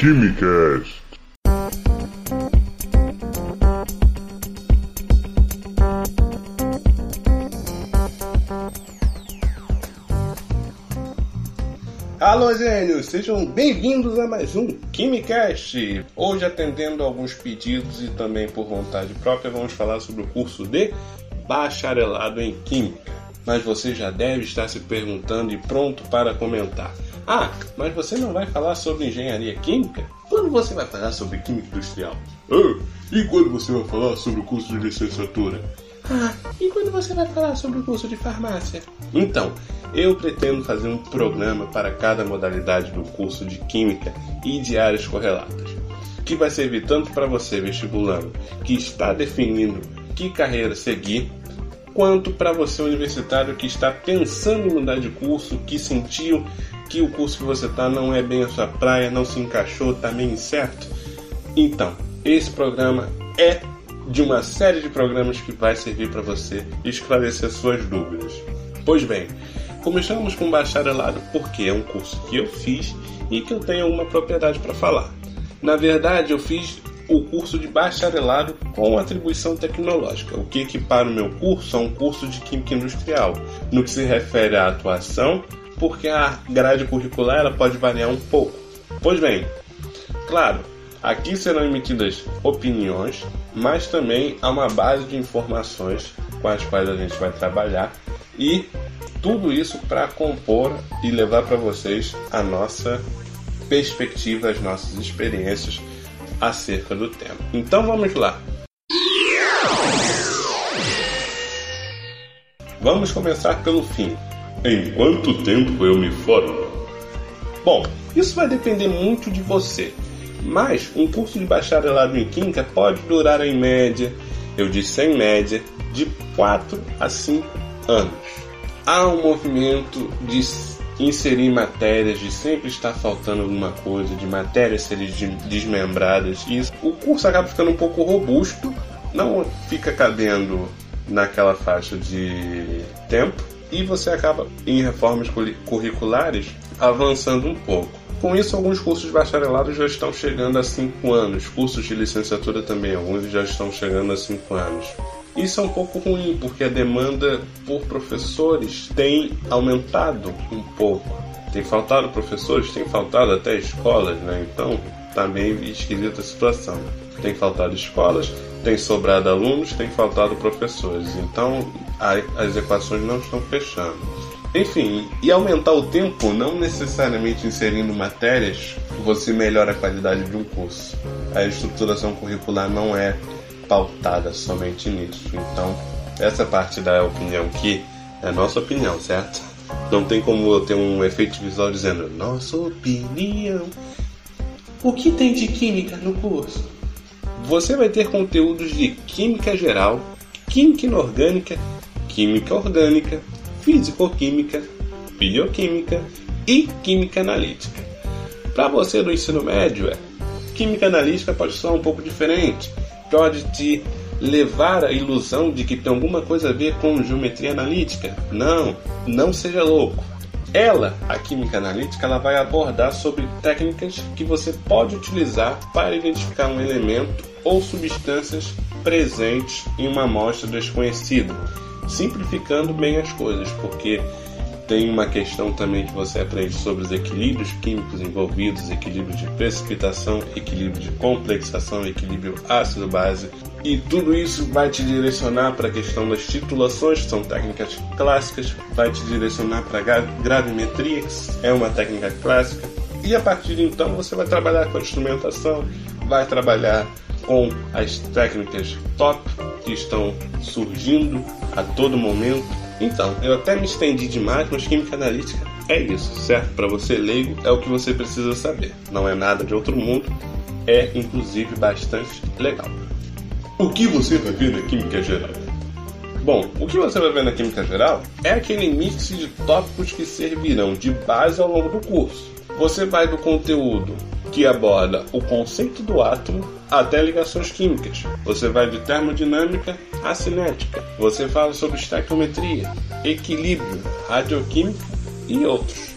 Quimicast. Alô, gênios! Sejam bem-vindos a mais um Quimicast! Hoje, atendendo alguns pedidos e também por vontade própria, vamos falar sobre o curso de Bacharelado em Química. Mas você já deve estar se perguntando e pronto para comentar. Ah, mas você não vai falar sobre engenharia química? Quando você vai falar sobre química industrial? Ah, e quando você vai falar sobre o curso de licenciatura? Ah, e quando você vai falar sobre o curso de farmácia? Então, eu pretendo fazer um programa para cada modalidade do curso de Química e de áreas correlatas, que vai servir tanto para você vestibulando que está definindo que carreira seguir, quanto para você universitário que está pensando em mudar de curso, que sentiu que o curso que você está não é bem a sua praia, não se encaixou, está meio incerto. Então, esse programa é de uma série de programas que vai servir para você esclarecer suas dúvidas. Pois bem, começamos com bacharelado porque é um curso que eu fiz e que eu tenho alguma propriedade para falar. Na verdade, eu fiz o curso de bacharelado com atribuição tecnológica, o que equipara o meu curso a um curso de Química Industrial, no que se refere à atuação, porque a grade curricular ela pode variar um pouco. Pois bem, claro, Aqui serão emitidas opiniões, mas também há uma base de informações com as quais a gente vai trabalhar e tudo isso para compor e levar para vocês a nossa perspectiva, as nossas experiências acerca do tema. Então vamos lá. Vamos começar pelo fim. Em quanto tempo eu me formo? Bom, isso vai depender muito de você. Mas um curso de bacharelado em Química pode durar em média, eu disse em média, de 4 a 5 anos. Há um movimento de inserir matérias, de sempre estar faltando alguma coisa, de matérias serem desmembradas. E o curso acaba ficando um pouco robusto, não fica cabendo naquela faixa de tempo e você acaba em reformas curriculares avançando um pouco. Com isso, alguns cursos de bacharelado já estão chegando a 5 anos, cursos de licenciatura também, alguns já estão chegando a 5 anos. Isso é um pouco ruim, porque a demanda por professores tem aumentado um pouco. Tem faltado professores, tem faltado até escolas, né? Então tá meio esquisita a situação. Tem faltado escolas, tem sobrado alunos, tem faltado professores. Então as equações não estão fechando. Enfim, e aumentar o tempo, não necessariamente inserindo matérias, você melhora a qualidade de um curso. A estruturação curricular não é pautada somente nisso. Então, essa parte da opinião aqui é a nossa opinião, certo? Não tem como eu ter um efeito visual dizendo nossa opinião. O que tem de química no curso? Você vai ter conteúdos de química geral, química inorgânica, química orgânica, físico-química, bioquímica e química analítica. Para você do ensino médio, é, química analítica pode ser um pouco diferente, pode te levar à ilusão de que tem alguma coisa a ver com geometria analítica. Não, não seja louco. Ela, a química analítica, ela vai abordar sobre técnicas que você pode utilizar para identificar um elemento ou substâncias presentes em uma amostra desconhecida simplificando bem as coisas, porque tem uma questão também que você aprende sobre os equilíbrios químicos envolvidos, equilíbrio de precipitação, equilíbrio de complexação, equilíbrio ácido-base. E tudo isso vai te direcionar para a questão das titulações, que são técnicas clássicas, vai te direcionar para a gravimetria, que é uma técnica clássica. E a partir de então você vai trabalhar com a instrumentação, vai trabalhar com as técnicas top que estão surgindo a todo momento. Então, eu até me estendi demais, mas química analítica é isso, certo? Para você leigo, é o que você precisa saber. Não é nada de outro mundo, é inclusive bastante legal. O que você vai ver na química geral? Bom, o que você vai ver na química geral é aquele mix de tópicos que servirão de base ao longo do curso. Você vai do conteúdo que aborda o conceito do átomo até ligações químicas. Você vai de termodinâmica à cinética. Você fala sobre estequiometria, equilíbrio, radioquímica e outros.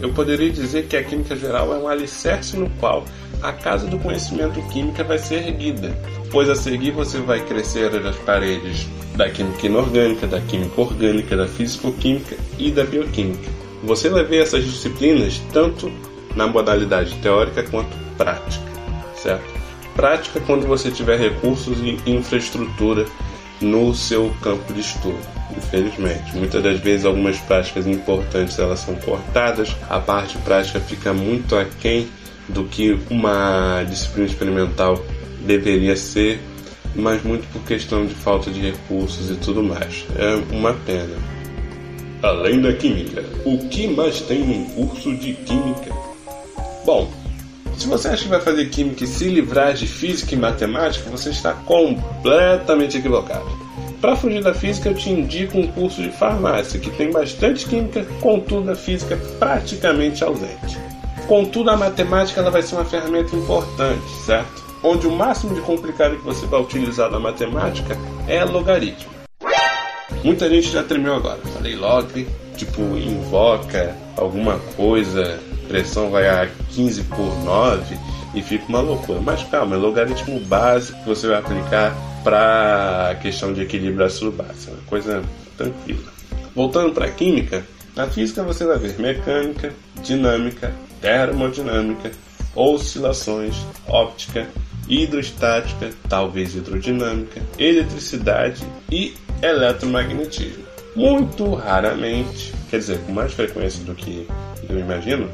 Eu poderia dizer que a química geral é um alicerce no qual a casa do conhecimento química vai ser erguida, pois a seguir você vai crescer as paredes da química inorgânica, da química orgânica, da físico-química e da bioquímica. Você vai ver essas disciplinas tanto na modalidade teórica quanto prática, certo? Prática quando você tiver recursos e infraestrutura no seu campo de estudo, infelizmente. Muitas das vezes algumas práticas importantes elas são cortadas, a parte prática fica muito aquém do que uma disciplina experimental deveria ser, mas muito por questão de falta de recursos e tudo mais. É uma pena. Além da química, o que mais tem num curso de química? Bom, se você acha que vai fazer química e se livrar de física e matemática, você está completamente equivocado. Para fugir da física, eu te indico um curso de farmácia que tem bastante química, contudo a física é praticamente ausente. Contudo, a matemática ela vai ser uma ferramenta importante, certo? Onde o máximo de complicado que você vai utilizar na matemática é logaritmo. Muita gente já tremeu agora. Falei log, tipo invoca alguma coisa pressão vai a 15 por 9 e fica uma loucura. Mas calma, é logaritmo básico que você vai aplicar para a questão de equilíbrio ácido base. É uma coisa tranquila. Voltando para a química, na física você vai ver mecânica, dinâmica, termodinâmica, oscilações, óptica, hidrostática, talvez hidrodinâmica, eletricidade e eletromagnetismo. Muito raramente, quer dizer, com mais frequência do que eu imagino,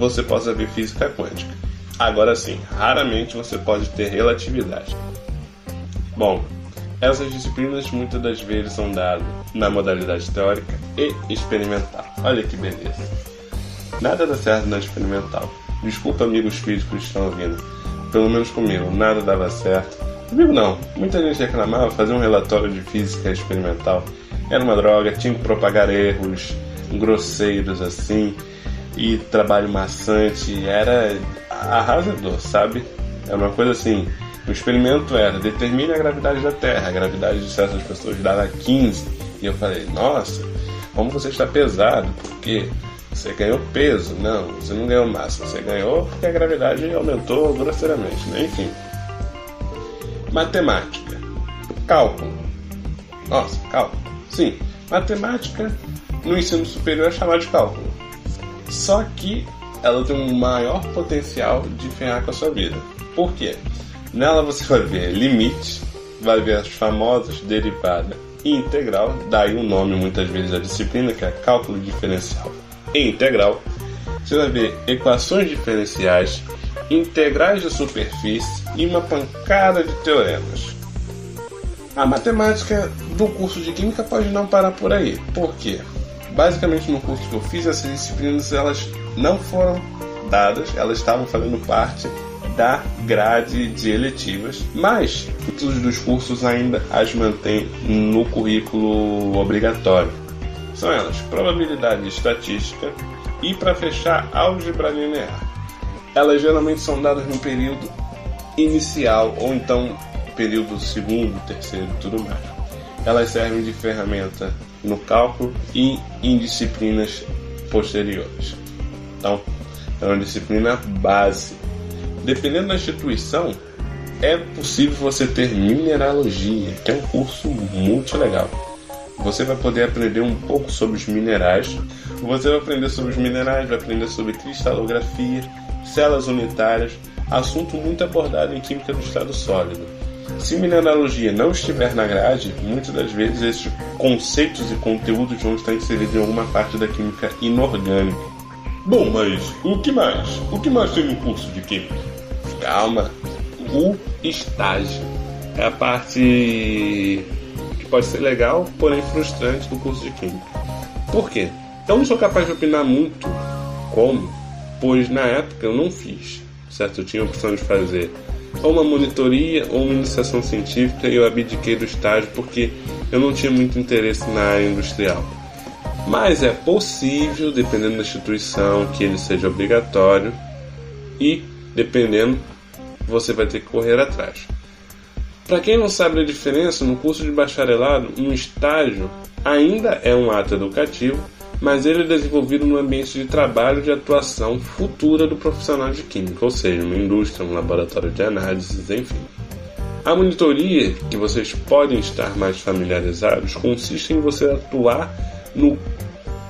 você possa ver física quântica. Agora sim, raramente você pode ter relatividade. Bom, essas disciplinas muitas das vezes são dadas na modalidade teórica e experimental. Olha que beleza. Nada dá certo na experimental. Desculpa, amigos físicos que estão ouvindo. Pelo menos comigo, nada dava certo. Comigo não. Muita gente reclamava fazer um relatório de física experimental. Era uma droga, tinha que propagar erros grosseiros assim e trabalho maçante, era arrasador, sabe? Era uma coisa assim. O experimento era determine a gravidade da Terra, a gravidade de certas pessoas dava 15. E eu falei, nossa, como você está pesado, porque você ganhou peso. Não, você não ganhou massa, você ganhou porque a gravidade aumentou grosseiramente, né? Enfim. Matemática. Cálculo. Nossa, cálculo. Sim, matemática no ensino superior é chamado de cálculo. Só que ela tem um maior potencial de ferrar com a sua vida. Por quê? Nela você vai ver limite, vai ver as famosas derivada e integral, daí o nome muitas vezes da disciplina, que é cálculo diferencial e integral. Você vai ver equações diferenciais, integrais de superfície e uma pancada de teoremas. A matemática do curso de Química pode não parar por aí. Por quê? Basicamente no curso que eu fiz, essas disciplinas elas não foram dadas, elas estavam fazendo parte da grade de eletivas, mas muitos dos cursos ainda as mantêm no currículo obrigatório. São elas probabilidade estatística e, para fechar, álgebra linear. Elas geralmente são dadas no período inicial ou então período segundo, terceiro e tudo mais. Elas servem de ferramenta no cálculo e em disciplinas posteriores. Então, é uma disciplina base. Dependendo da instituição, é possível você ter mineralogia, que é um curso muito legal. Você vai poder aprender um pouco sobre os minerais. Você vai aprender sobre os minerais, vai aprender sobre cristalografia, células unitárias, assunto muito abordado em química do estado sólido. Se mineralogia não estiver na grade, muitas das vezes esses conceitos e conteúdos vão estar inseridos em alguma parte da química inorgânica. Bom, mas o que mais? O que mais tem no curso de química? Calma. O estágio é a parte que pode ser legal, porém frustrante do curso de química. Por quê? Eu não sou capaz de opinar muito como, pois na época eu não fiz, certo? Eu tinha a opção de fazer ou uma monitoria ou uma iniciação científica e eu abdiquei do estágio porque eu não tinha muito interesse na área industrial. Mas é possível, dependendo da instituição, que ele seja obrigatório e, dependendo, você vai ter que correr atrás. Para quem não sabe a diferença, no curso de bacharelado, um estágio ainda é um ato educativo, mas ele é desenvolvido no ambiente de trabalho de atuação futura do profissional de química, ou seja, uma indústria, um laboratório de análises, enfim. A monitoria, que vocês podem estar mais familiarizados, consiste em você atuar no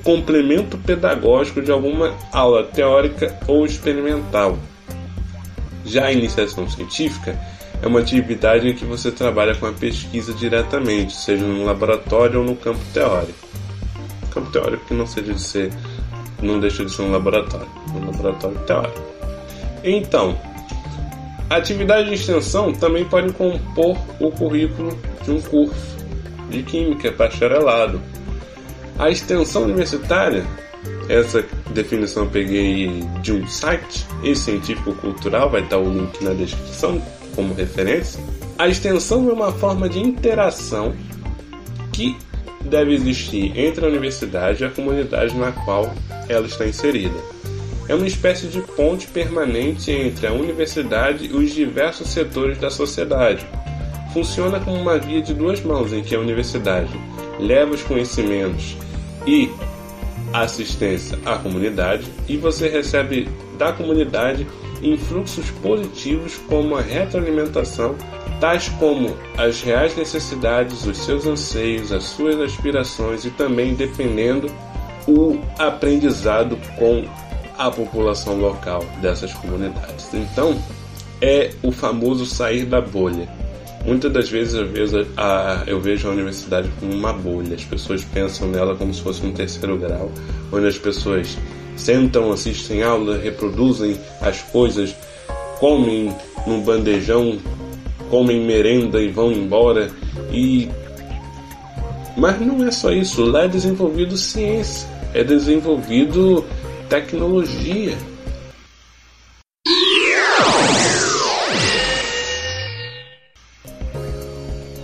complemento pedagógico de alguma aula teórica ou experimental. Já a iniciação científica é uma atividade em que você trabalha com a pesquisa diretamente, seja no laboratório ou no campo teórico. Campo teórico que não seja de ser, não deixa de ser um laboratório, um laboratório teórico. Então, a atividade de extensão também pode compor o currículo de um curso de química bacharelado. A extensão universitária, essa definição eu peguei de um site, e científico cultural, vai estar o link na descrição como referência. A extensão é uma forma de interação que deve existir entre a universidade e a comunidade na qual ela está inserida é uma espécie de ponte permanente entre a universidade e os diversos setores da sociedade. Funciona como uma via de duas mãos em que a universidade leva os conhecimentos e assistência à comunidade e você recebe da comunidade influxos positivos como a retroalimentação, tais como as reais necessidades, os seus anseios, as suas aspirações e também dependendo o aprendizado com a população local dessas comunidades. Então, é o famoso sair da bolha. Muitas das vezes eu vejo, a, eu vejo a universidade como uma bolha. As pessoas pensam nela como se fosse um terceiro grau, onde as pessoas sentam, assistem aula, reproduzem as coisas, comem num bandejão, comem merenda e vão embora. E mas não é só isso. Lá é desenvolvido ciência, é desenvolvido tecnologia.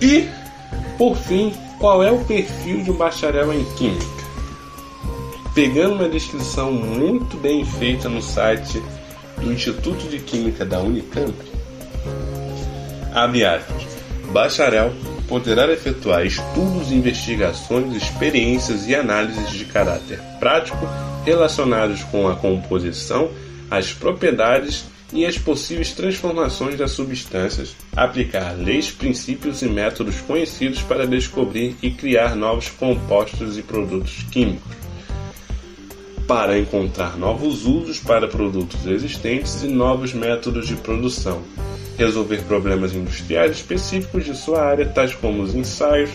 E, por fim, qual é o perfil de um bacharel em Química? Pegando uma descrição muito bem feita no site do Instituto de Química da Unicamp, abre aspas, bacharel poderá efetuar estudos, investigações, experiências e análises de caráter prático relacionados com a composição, as propriedades e as possíveis transformações das substâncias, aplicar leis, princípios e métodos conhecidos para descobrir e criar novos compostos e produtos químicos, para encontrar novos usos para produtos existentes e novos métodos de produção, resolver problemas industriais específicos de sua área, tais como os ensaios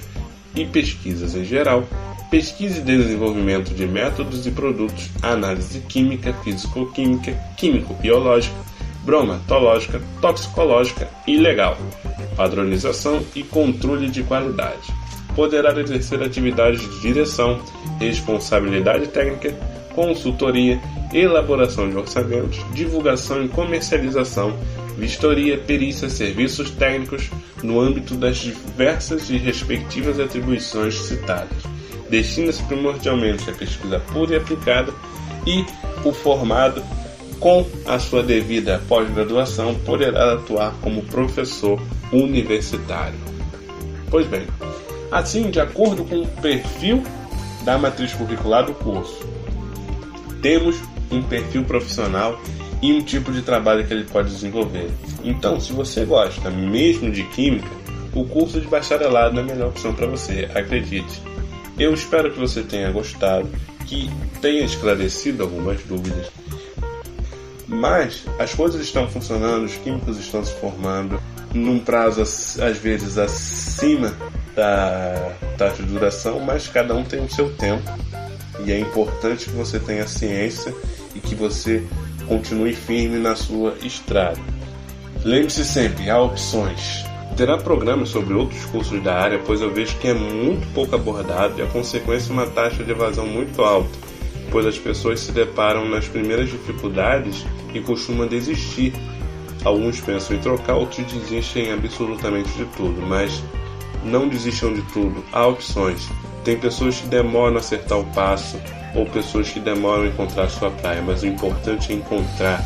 e pesquisas em geral, pesquisa e desenvolvimento de métodos e produtos, análise química, físico-química, químico-biológica, bromatológica, toxicológica e legal, padronização e controle de qualidade. Poderá exercer atividades de direção, responsabilidade técnica, consultoria, elaboração de orçamentos, divulgação e comercialização, vistoria, perícia, serviços técnicos no âmbito das diversas e respectivas atribuições citadas destina-se primordialmente à pesquisa pura e aplicada e o formado com a sua devida pós-graduação poderá atuar como professor universitário. Pois bem, assim, de acordo com o perfil da matriz curricular do curso, temos um perfil profissional e um tipo de trabalho que ele pode desenvolver. Então, se você gosta mesmo de química, o curso de bacharelado é a melhor opção para você, acredite. Eu espero que você tenha gostado, que tenha esclarecido algumas dúvidas. Mas as coisas estão funcionando, os químicos estão se formando num prazo às vezes acima da taxa de duração, mas cada um tem o seu tempo. E é importante que você tenha ciência e que você continue firme na sua estrada. Lembre-se sempre, há opções. Terá programas sobre outros cursos da área, pois eu vejo que é muito pouco abordado e a consequência uma taxa de evasão muito alta, pois as pessoas se deparam nas primeiras dificuldades e costumam desistir. Alguns pensam em trocar, outros desistem absolutamente de tudo, mas não desistam de tudo, há opções. Tem pessoas que demoram a acertar o passo ou pessoas que demoram a encontrar sua praia, mas o importante é encontrar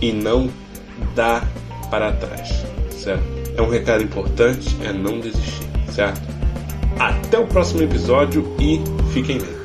e não dar para trás, certo? é um recado importante, é não desistir, certo? Até o próximo episódio e fiquem bem.